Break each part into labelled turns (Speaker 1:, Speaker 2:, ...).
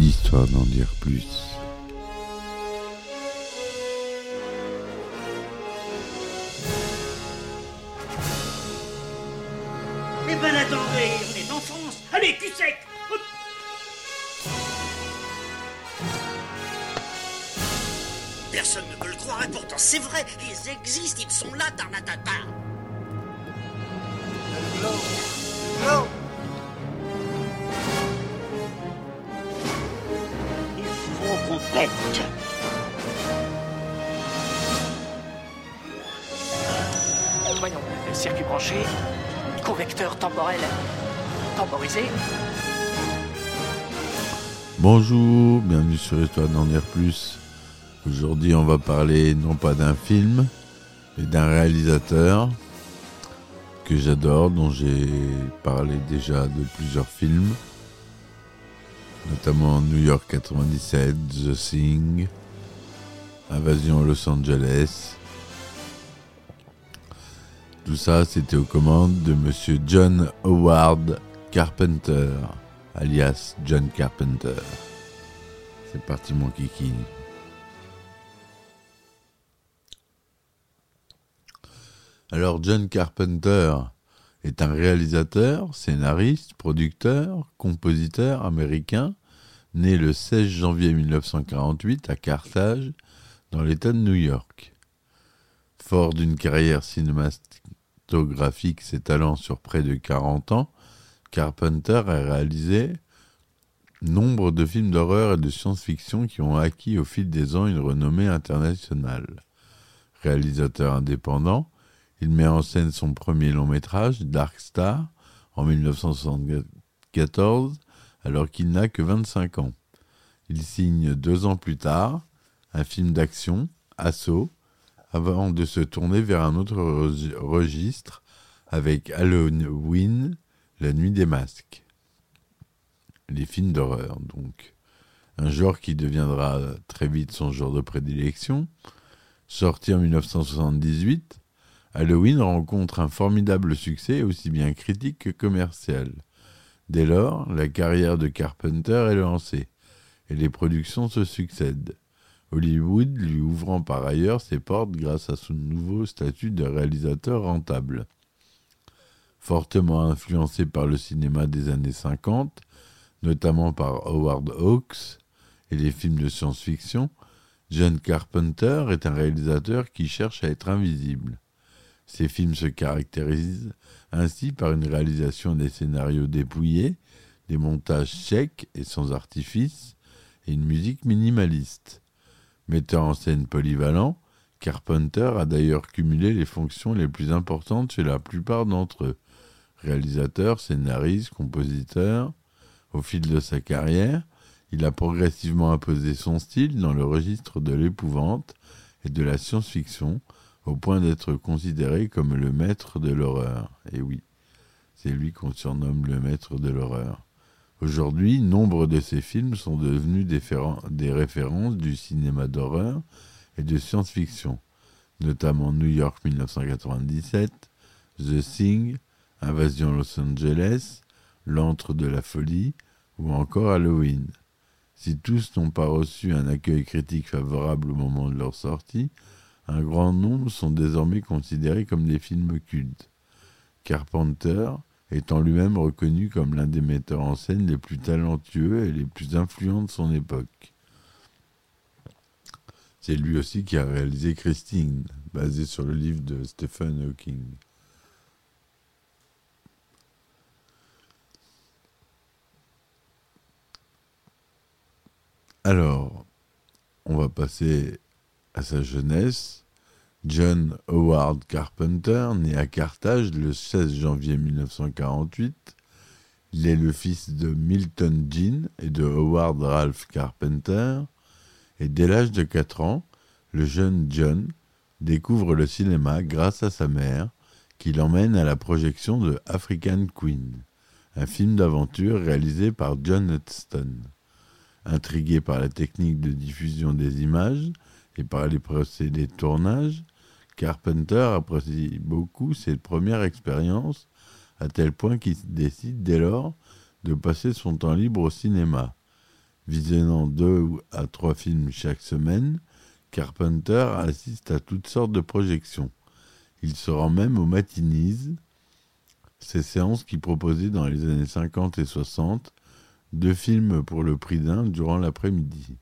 Speaker 1: histoire d'en dire plus.
Speaker 2: Eh ben attendez, on est en France. Allez, cul sec. Personne ne peut le croire et pourtant c'est vrai, ils existent, ils sont là, Tarnatata.
Speaker 3: Voyons, circuit branché, convecteur temporel temporisé.
Speaker 1: Bonjour, bienvenue sur Histoire d'en dire plus. Aujourd'hui, on va parler non pas d'un film, mais d'un réalisateur que j'adore, dont j'ai parlé déjà de plusieurs films, notamment New York 97, The Thing, Invasion Los Angeles. Tout ça, c'était aux commandes de Monsieur John Howard Carpenter, alias John Carpenter. C'est parti mon kiki. Alors John Carpenter est un réalisateur, scénariste, producteur, compositeur américain, né le 16 janvier 1948 à Carthage, dans l'État de New York. Fort d'une carrière cinématographique s'étalant sur près de 40 ans, Carpenter a réalisé nombre de films d'horreur et de science-fiction qui ont acquis au fil des ans une renommée internationale. Réalisateur indépendant, il met en scène son premier long métrage, Dark Star, en 1974, alors qu'il n'a que 25 ans. Il signe deux ans plus tard un film d'action, Assaut, avant de se tourner vers un autre registre avec Halloween, La Nuit des Masques. Les films d'horreur, donc. Un genre qui deviendra très vite son genre de prédilection. Sorti en 1978, Halloween rencontre un formidable succès aussi bien critique que commercial. Dès lors, la carrière de Carpenter est lancée et les productions se succèdent. Hollywood lui ouvrant par ailleurs ses portes grâce à son nouveau statut de réalisateur rentable. Fortement influencé par le cinéma des années 50, notamment par Howard Hawks et les films de science-fiction, John Carpenter est un réalisateur qui cherche à être invisible. Ses films se caractérisent ainsi par une réalisation des scénarios dépouillés, des montages secs et sans artifice, et une musique minimaliste. Metteur en scène polyvalent, Carpenter a d'ailleurs cumulé les fonctions les plus importantes chez la plupart d'entre eux. Réalisateur, scénariste, compositeur. Au fil de sa carrière, il a progressivement imposé son style dans le registre de l'épouvante et de la science-fiction, au point d'être considéré comme le maître de l'horreur. Et oui, c'est lui qu'on surnomme le maître de l'horreur. Aujourd'hui, nombre de ses films sont devenus des, des références du cinéma d'horreur et de science-fiction, notamment New York 1997, The Thing, Invasion Los Angeles, L'antre de la folie ou encore Halloween. Si tous n'ont pas reçu un accueil critique favorable au moment de leur sortie, un grand nombre sont désormais considérés comme des films cultes. Carpenter étant lui-même reconnu comme l'un des metteurs en scène les plus talentueux et les plus influents de son époque. C'est lui aussi qui a réalisé Christine, basé sur le livre de Stephen Hawking. Alors, on va passer à sa jeunesse. John Howard Carpenter, né à Carthage le 16 janvier 1948, il est le fils de Milton Jean et de Howard Ralph Carpenter, et dès l'âge de 4 ans, le jeune John découvre le cinéma grâce à sa mère, qui l'emmène à la projection de African Queen, un film d'aventure réalisé par John Huston. Intrigué par la technique de diffusion des images et par les procédés de tournage, Carpenter apprécie beaucoup cette première expérience, à tel point qu'il décide dès lors de passer son temps libre au cinéma. Visionnant deux à trois films chaque semaine, Carpenter assiste à toutes sortes de projections. Il se rend même aux matinies, ces séances qui proposaient dans les années 50 et 60 deux films pour le prix d'un durant l'après-midi.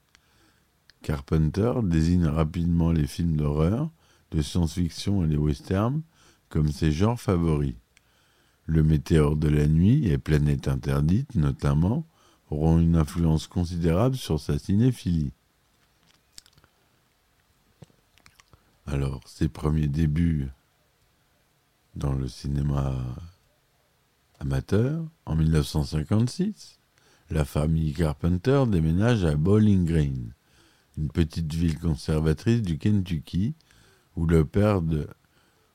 Speaker 1: Carpenter désigne rapidement les films d'horreur, science-fiction et les westerns comme ses genres favoris. Le météore de la nuit et Planète interdite, notamment, auront une influence considérable sur sa cinéphilie. Alors, ses premiers débuts dans le cinéma amateur, en 1956, la famille Carpenter déménage à Bowling Green, une petite ville conservatrice du Kentucky, où le père de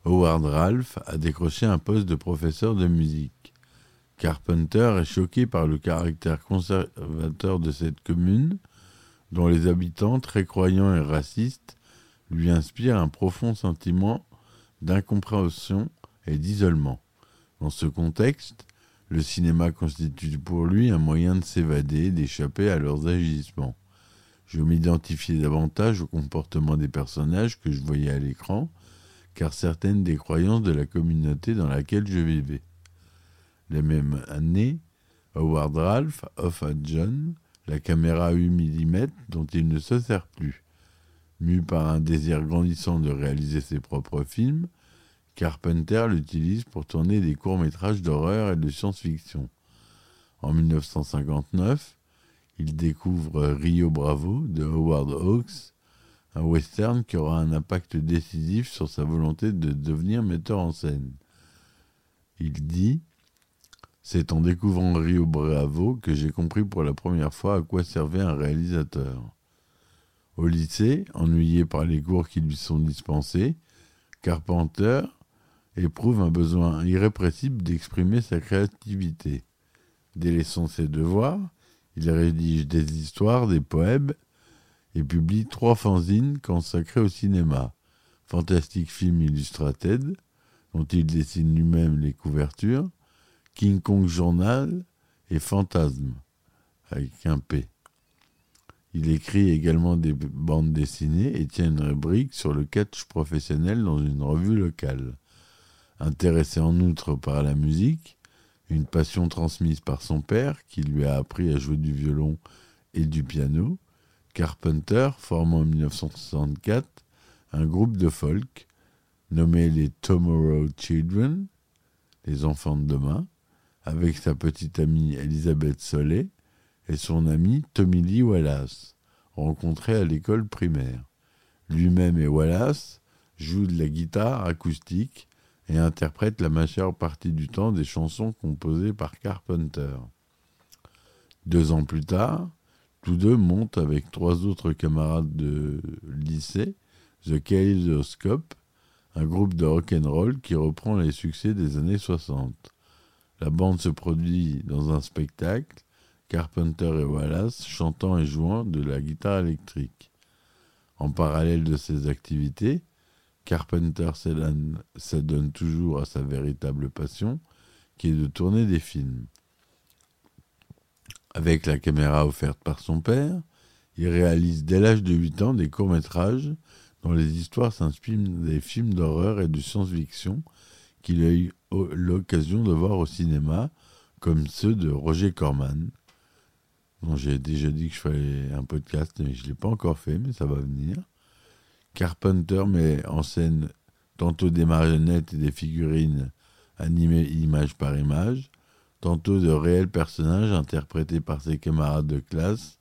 Speaker 1: Howard Ralph a décroché un poste de professeur de musique. Carpenter est choqué par le caractère conservateur de cette commune, dont les habitants, très croyants et racistes, lui inspirent un profond sentiment d'incompréhension et d'isolement. Dans ce contexte, le cinéma constitue pour lui un moyen de s'évader, d'échapper à leurs agissements. Je m'identifiais davantage au comportement des personnages que je voyais à l'écran, car certaines des croyances de la communauté dans laquelle je vivais. La même année, Howard Ralph offre à John la caméra 8 mm dont il ne se sert plus. Mu par un désir grandissant de réaliser ses propres films, Carpenter l'utilise pour tourner des courts-métrages d'horreur et de science-fiction. En 1959, il découvre Rio Bravo de Howard Hawks, un western qui aura un impact décisif sur sa volonté de devenir metteur en scène. Il dit C'est en découvrant Rio Bravo que j'ai compris pour la première fois à quoi servait un réalisateur. Au lycée, ennuyé par les cours qui lui sont dispensés, Carpenter éprouve un besoin irrépressible d'exprimer sa créativité. Délaissant ses devoirs, il rédige des histoires, des poèmes et publie trois fanzines consacrés au cinéma. Fantastic Film Illustrated, dont il dessine lui-même les couvertures, King Kong Journal et Fantasme, avec un P. Il écrit également des bandes dessinées et tient une rubrique sur le catch professionnel dans une revue locale. Intéressé en outre par la musique, une passion transmise par son père qui lui a appris à jouer du violon et du piano, Carpenter forme en 1964 un groupe de folk nommé les Tomorrow Children, les enfants de demain, avec sa petite amie Elisabeth Solé et son ami Tommy Lee Wallace, rencontrés à l'école primaire. Lui-même et Wallace jouent de la guitare acoustique et interprètent la majeure partie du temps des chansons composées par Carpenter. Deux ans plus tard, tous deux montent avec trois autres camarades de lycée The Kaleidoscope, un groupe de rock and roll qui reprend les succès des années 60. La bande se produit dans un spectacle, Carpenter et Wallace chantant et jouant de la guitare électrique. En parallèle de ces activités, Carpenter s'adonne toujours à sa véritable passion, qui est de tourner des films. Avec la caméra offerte par son père, il réalise dès l'âge de 8 ans des courts-métrages dont les histoires s'inspirent des films d'horreur et de science-fiction qu'il a eu l'occasion de voir au cinéma, comme ceux de Roger Corman, dont j'ai déjà dit que je ferais un podcast, mais je ne l'ai pas encore fait, mais ça va venir. Carpenter met en scène tantôt des marionnettes et des figurines animées image par image, tantôt de réels personnages interprétés par ses camarades de classe,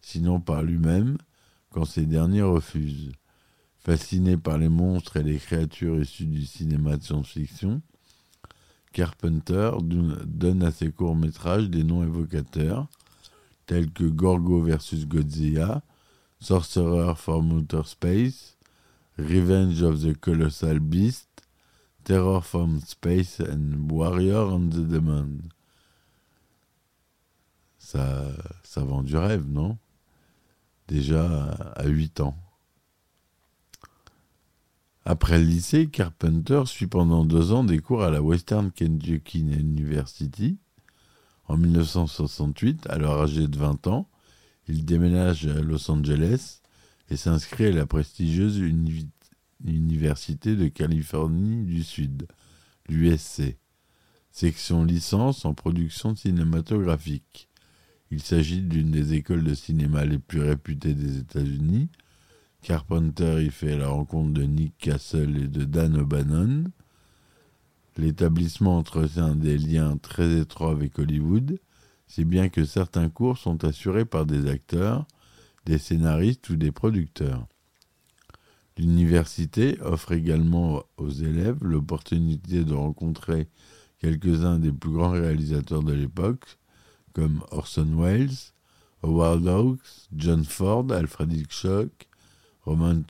Speaker 1: sinon par lui-même, quand ces derniers refusent. Fasciné par les monstres et les créatures issues du cinéma de science-fiction, Carpenter donne à ses courts-métrages des noms évocateurs, tels que Gorgo vs Godzilla, Sorcerer from Outer Space, Revenge of the Colossal Beast, Terror from Space and Warrior on the Demon ça, ça vend du rêve, non? Déjà à 8 ans. Après le lycée, Carpenter suit pendant deux ans des cours à la Western Kentucky University. En 1968, alors âgé de 20 ans, Il déménage à Los Angeles et s'inscrit à la prestigieuse uni- Université de Californie du Sud, l'USC, section licence en production cinématographique. Il s'agit d'une des écoles de cinéma les plus réputées des États-Unis. Carpenter y fait la rencontre de Nick Castle et de Dan O'Bannon. L'établissement entretient des liens très étroits avec Hollywood, si bien que certains cours sont assurés par des acteurs, des scénaristes ou des producteurs. L'université offre également aux élèves l'opportunité de rencontrer quelques-uns des plus grands réalisateurs de l'époque, comme Orson Welles, Howard Hawks, John Ford, Alfred Hitchcock, Roman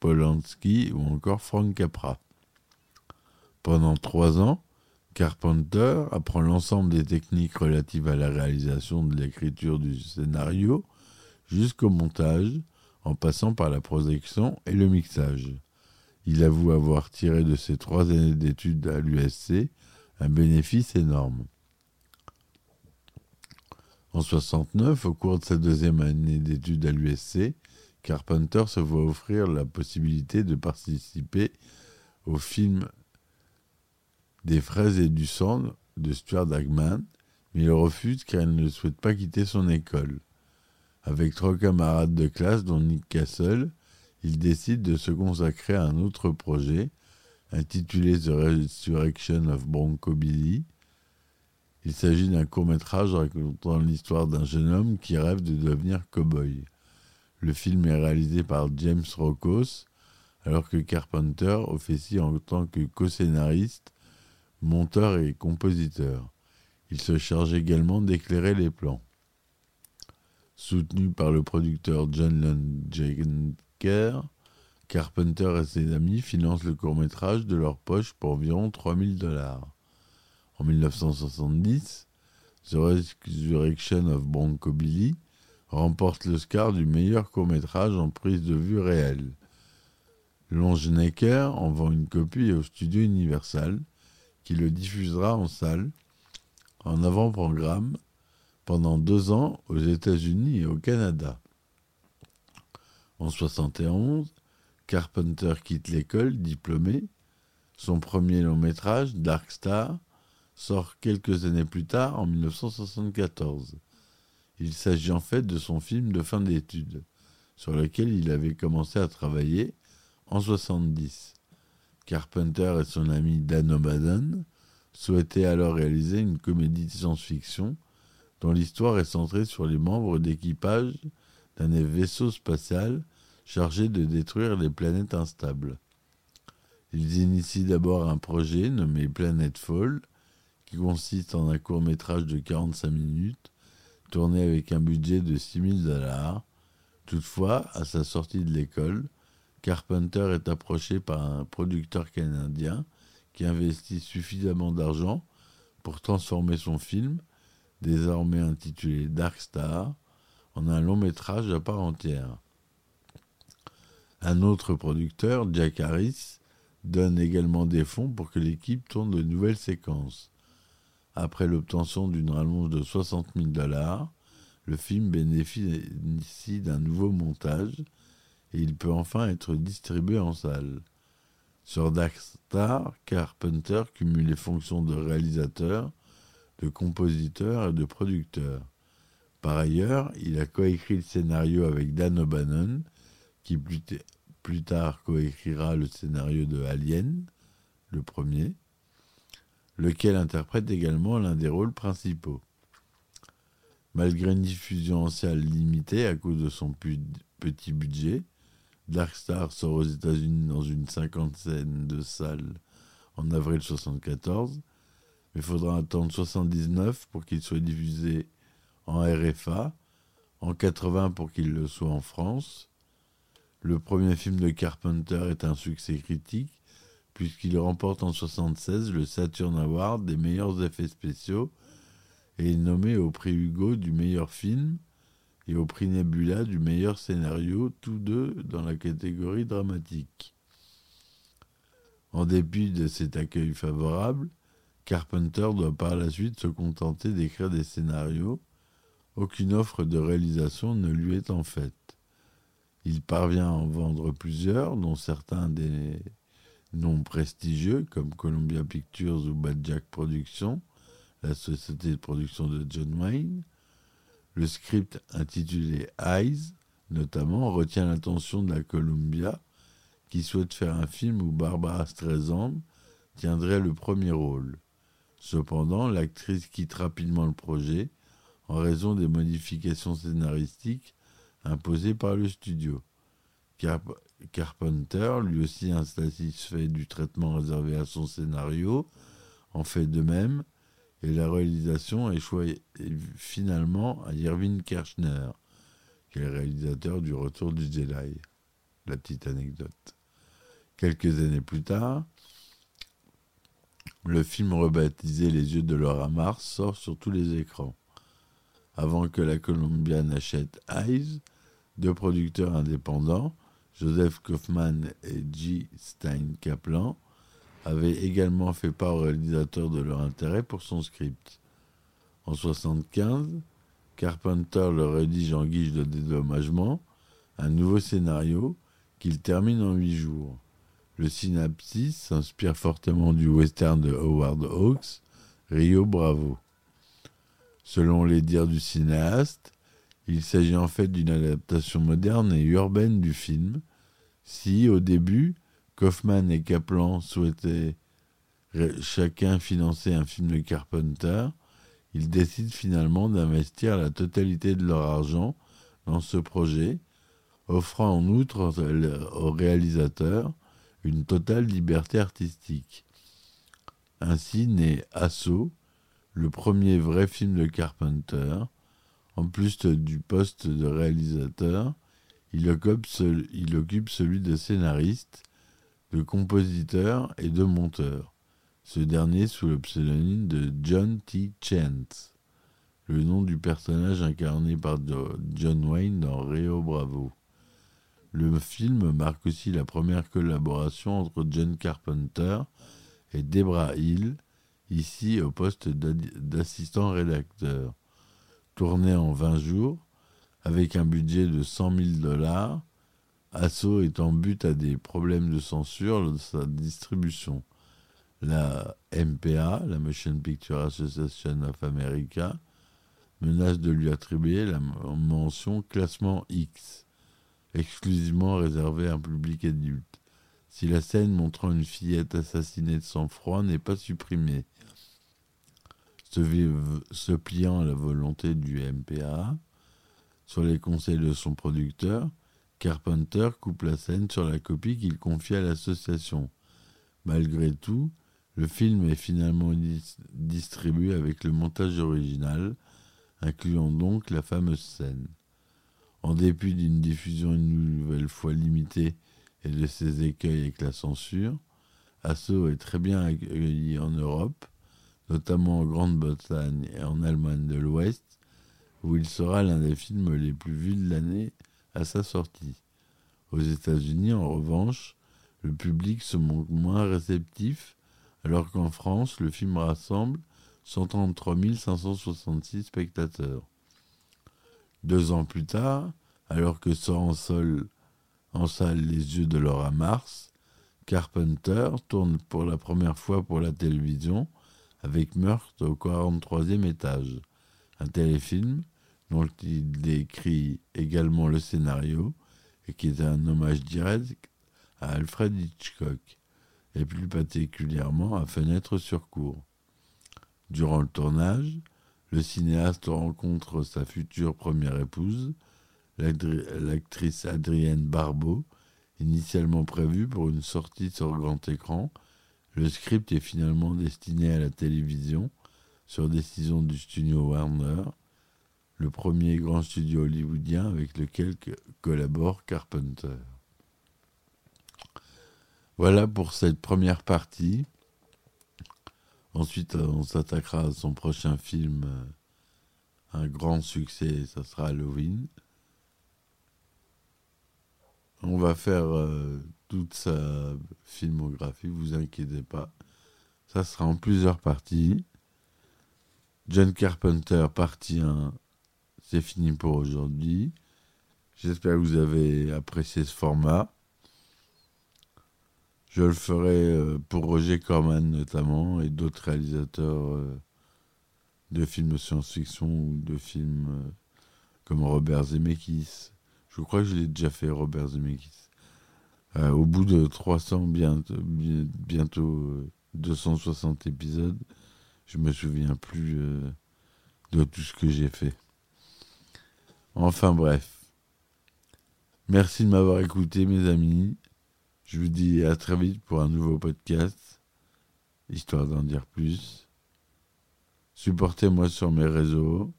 Speaker 1: Polanski ou encore Frank Capra. Pendant trois ans, Carpenter apprend l'ensemble des techniques relatives à la réalisation de l'écriture du scénario jusqu'au montage, en passant par la projection et le mixage. Il avoue avoir tiré de ses trois années d'études à l'USC un bénéfice énorme. En 69, au cours de sa deuxième année d'études à l'USC, Carpenter se voit offrir la possibilité de participer au film Des fraises et du sang de Stuart Hagman, mais il refuse car il ne souhaite pas quitter son école. Avec trois camarades de classe, dont Nick Castle, il décide de se consacrer à un autre projet, intitulé The Resurrection of Bronco Billy. Il s'agit d'un court-métrage racontant l'histoire d'un jeune homme qui rêve de devenir cow-boy. Le film est réalisé par James Rokos, alors que Carpenter officie en tant que co-scénariste, monteur et compositeur. Il se charge également d'éclairer les plans. Soutenu par le producteur John Longenker, Carpenter et ses amis financent le court-métrage de leur poche pour environ 3000 dollars. En 1970, The Resurrection of Bronco Billy remporte l'Oscar du meilleur court-métrage en prise de vue réelle. Longenecker en vend une copie au studio Universal, qui le diffusera en salle, en avant-programme, pendant deux ans aux États-Unis et au Canada. En 71, Carpenter quitte l'école, diplômé. Son premier long métrage, Dark Star, sort quelques années plus tard, en 1974. Il s'agit en fait de son film de fin d'études, sur lequel il avait commencé à travailler en 70. Carpenter et son ami Dan O'Bannon souhaitaient alors réaliser une comédie de science-fiction dont l'histoire est centrée sur les membres d'équipage d'un vaisseau spatial chargé de détruire les planètes instables. Ils initient d'abord un projet nommé Planet Fall, qui consiste en un court métrage de 45 minutes, tourné avec un budget de 6000 dollars. Toutefois, à sa sortie de l'école, Carpenter est approché par un producteur canadien qui investit suffisamment d'argent pour transformer son film, désormais intitulé Dark Star, en un long métrage à part entière. Un autre producteur, Jack Harris, donne également des fonds pour que l'équipe tourne de nouvelles séquences. Après l'obtention d'une rallonge de 60 000 dollars, le film bénéficie d'un nouveau montage et il peut enfin être distribué en salle. Sur Dark Star, Carpenter cumule les fonctions de réalisateur, de compositeur et de producteur. Par ailleurs, il a coécrit le scénario avec Dan O'Bannon, qui plus, plus tard coécrira le scénario de Alien, le premier, lequel interprète également l'un des rôles principaux. Malgré une diffusion en salle limitée à cause de son petit budget, Dark Star sort aux États-Unis dans une cinquantaine de salles en avril 1974, mais il faudra attendre 79 pour qu'il soit diffusé en RFA, en 80 pour qu'il le soit en France. Le premier film de Carpenter est un succès critique puisqu'il remporte en 1976 le Saturn Award des meilleurs effets spéciaux et est nommé au prix Hugo du meilleur film et au prix Nebula du meilleur scénario, tous deux dans la catégorie dramatique. En dépit de cet accueil favorable, Carpenter doit par la suite se contenter d'écrire des scénarios. aucune offre de réalisation ne lui est en faite. Il parvient à en vendre plusieurs, dont certains des noms prestigieux comme Columbia Pictures ou Bad Jack Productions, la société de production de John Wayne. Le script intitulé Eyes, notamment, retient l'attention de la Columbia, qui souhaite faire un film où Barbara Streisand tiendrait le premier rôle. Cependant, l'actrice quitte rapidement le projet en raison des modifications scénaristiques imposées par le studio. Carpenter, lui aussi insatisfait du traitement réservé à son scénario, en fait de même, et la réalisation échoue finalement à Irving Kirchner, qui est le réalisateur du Retour du Jedi. La petite anecdote. Quelques années plus tard, le film rebaptisé Les yeux de Laura Mars sort sur tous les écrans. Avant que la Columbia n'achète Eyes, deux producteurs indépendants, Joseph Kaufman et G. Stein Kaplan, avaient également fait part au réalisateur de leur intérêt pour son script. En 1975, Carpenter le rédige en guise de dédommagement, un nouveau scénario qu'il termine en huit jours. Le synapsis s'inspire fortement du western de Howard Hawks, Rio Bravo. Selon les dires du cinéaste, il s'agit en fait d'une adaptation moderne et urbaine du film. Si, au début, Kaufman et Kaplan souhaitaient chacun financer un film de Carpenter, ils décident finalement d'investir la totalité de leur argent dans ce projet, offrant en outre au réalisateur une totale liberté artistique. Ainsi naît Assaut, le premier vrai film de Carpenter. En plus du poste de réalisateur, il occupe, celui de scénariste, de compositeur et de monteur, ce dernier sous le pseudonyme de John T. Chance, le nom du personnage incarné par John Wayne dans Rio Bravo. Le film marque aussi la première collaboration entre John Carpenter et Debra Hill, ici au poste d'assistant rédacteur. Tourné en 20 jours, avec un budget de 100 000 dollars, Asso est en but à des problèmes de censure de sa distribution. La MPA, la Motion Picture Association of America, menace de lui attribuer la mention classement X exclusivement réservé à un public adulte. Si la scène montrant une fillette assassinée de sang-froid n'est pas supprimée, se, pliant à la volonté du MPA, sur les conseils de son producteur, Carpenter coupe la scène sur la copie qu'il confie à l'association. Malgré tout, le film est finalement distribué avec le montage original, incluant donc la fameuse scène. En dépit d'une diffusion une nouvelle fois limitée et de ses écueils avec la censure, Asso est très bien accueilli en Europe, notamment en Grande-Bretagne et en Allemagne de l'Ouest, où il sera l'un des films les plus vus de l'année à sa sortie. Aux États-Unis, en revanche, le public se montre moins réceptif, alors qu'en France, le film rassemble 133 566 spectateurs. Deux ans plus tard, alors que sort en, sol, en salle Les yeux de Laura Mars, Carpenter tourne pour la première fois pour la télévision avec Meurtre au 43e étage, un téléfilm dont il décrit également le scénario et qui est un hommage direct à Alfred Hitchcock et plus particulièrement à Fenêtre sur cour. Durant le tournage, le cinéaste rencontre sa future première épouse, l'actrice Adrienne Barbeau, initialement prévue pour une sortie sur grand écran. Le script est finalement destiné à la télévision, sur décision du studio Warner, le premier grand studio hollywoodien avec lequel collabore Carpenter. Voilà pour cette première partie. Ensuite, on s'attaquera à son prochain film, un grand succès, ça sera Halloween. On va faire euh, toute sa filmographie, vous inquiétez pas. Ça sera en plusieurs parties. John Carpenter, partie 1, c'est fini pour aujourd'hui. J'espère que vous avez apprécié ce format. Je le ferai euh, pour Roger Corman notamment et d'autres réalisateurs euh, de films science-fiction ou de films euh, comme Robert Zemeckis. Je crois que je l'ai déjà fait, Robert Zemeckis. au bout de 300, bientôt, bientôt 260 épisodes, je me souviens plus de tout ce que j'ai fait. Enfin bref. Merci de m'avoir écouté, mes amis. Je vous dis à très vite pour un nouveau podcast, histoire d'en dire plus. Supportez-moi sur mes réseaux.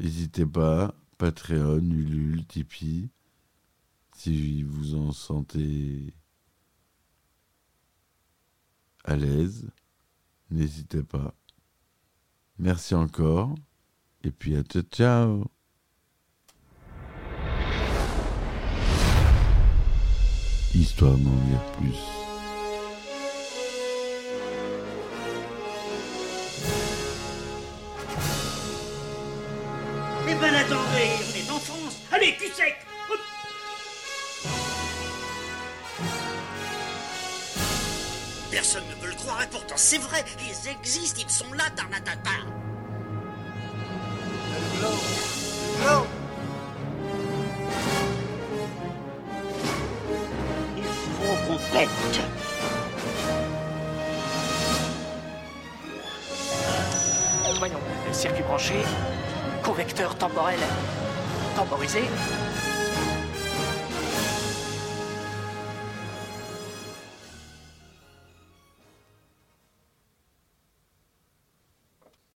Speaker 1: N'hésitez pas, Patreon, Ulule, Tipeee, si vous en sentez à l'aise. N'hésitez pas. Merci encore. Et puis à tout, ciao Histoire d'en dire plus.
Speaker 2: Eh ben attendez, on est en France. Allez, cul sec. Personne ne peut le croire et pourtant c'est vrai, ils existent, ils sont là, Tarnatata
Speaker 3: Il faut qu'on pète. Voyons, circuit branché, convecteur temporel temporisé,